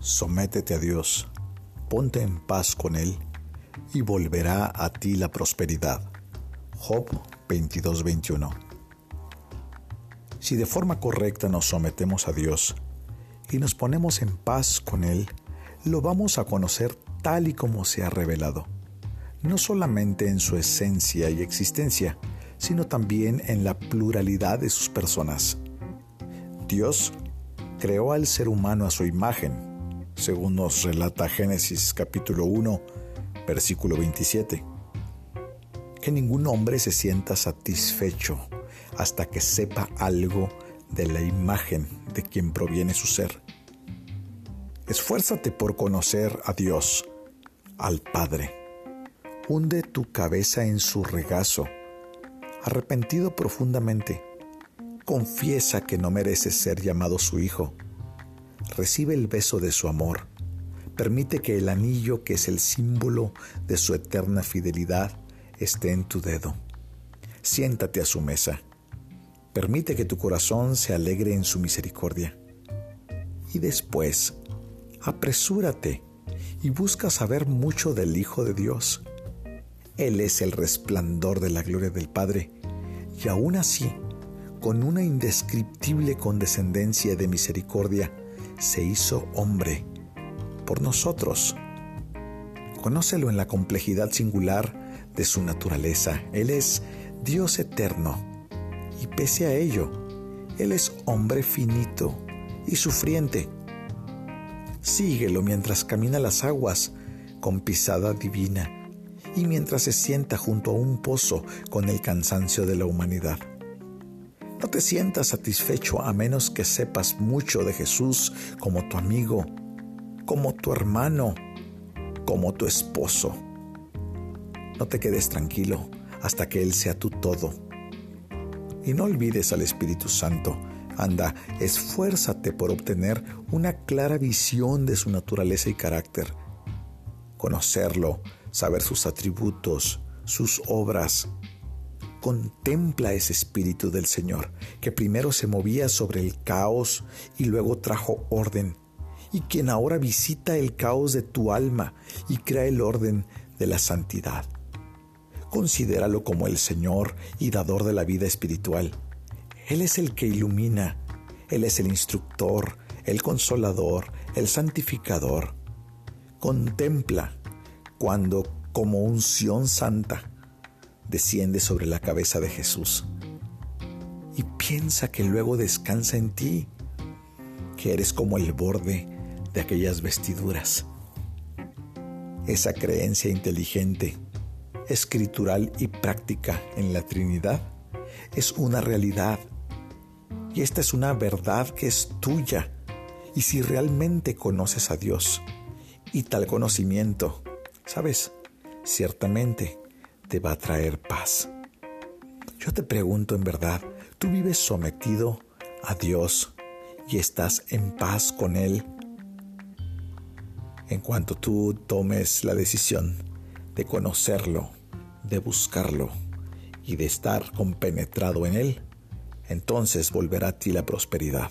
Sométete a Dios, ponte en paz con Él y volverá a ti la prosperidad. Job 22:21 Si de forma correcta nos sometemos a Dios y nos ponemos en paz con Él, lo vamos a conocer tal y como se ha revelado, no solamente en su esencia y existencia, sino también en la pluralidad de sus personas. Dios creó al ser humano a su imagen, según nos relata Génesis capítulo 1, versículo 27. Que ningún hombre se sienta satisfecho hasta que sepa algo de la imagen de quien proviene su ser. Esfuérzate por conocer a Dios, al Padre. Hunde tu cabeza en su regazo. Arrepentido profundamente, confiesa que no mereces ser llamado su hijo recibe el beso de su amor. Permite que el anillo, que es el símbolo de su eterna fidelidad, esté en tu dedo. Siéntate a su mesa. Permite que tu corazón se alegre en su misericordia. Y después, apresúrate y busca saber mucho del Hijo de Dios. Él es el resplandor de la gloria del Padre, y aún así, con una indescriptible condescendencia de misericordia, se hizo hombre por nosotros. Conócelo en la complejidad singular de su naturaleza. Él es Dios eterno y pese a ello, Él es hombre finito y sufriente. Síguelo mientras camina las aguas con pisada divina y mientras se sienta junto a un pozo con el cansancio de la humanidad. No te sientas satisfecho a menos que sepas mucho de Jesús como tu amigo, como tu hermano, como tu esposo. No te quedes tranquilo hasta que Él sea tu todo. Y no olvides al Espíritu Santo. Anda, esfuérzate por obtener una clara visión de su naturaleza y carácter. Conocerlo, saber sus atributos, sus obras, Contempla ese espíritu del Señor, que primero se movía sobre el caos y luego trajo orden, y quien ahora visita el caos de tu alma y crea el orden de la santidad. Considéralo como el Señor y dador de la vida espiritual. Él es el que ilumina, Él es el instructor, el consolador, el santificador. Contempla cuando, como unción santa, desciende sobre la cabeza de Jesús. Y piensa que luego descansa en ti, que eres como el borde de aquellas vestiduras. Esa creencia inteligente, escritural y práctica en la Trinidad es una realidad. Y esta es una verdad que es tuya. Y si realmente conoces a Dios y tal conocimiento, sabes, ciertamente te va a traer paz. Yo te pregunto en verdad, ¿tú vives sometido a Dios y estás en paz con Él? En cuanto tú tomes la decisión de conocerlo, de buscarlo y de estar compenetrado en Él, entonces volverá a ti la prosperidad.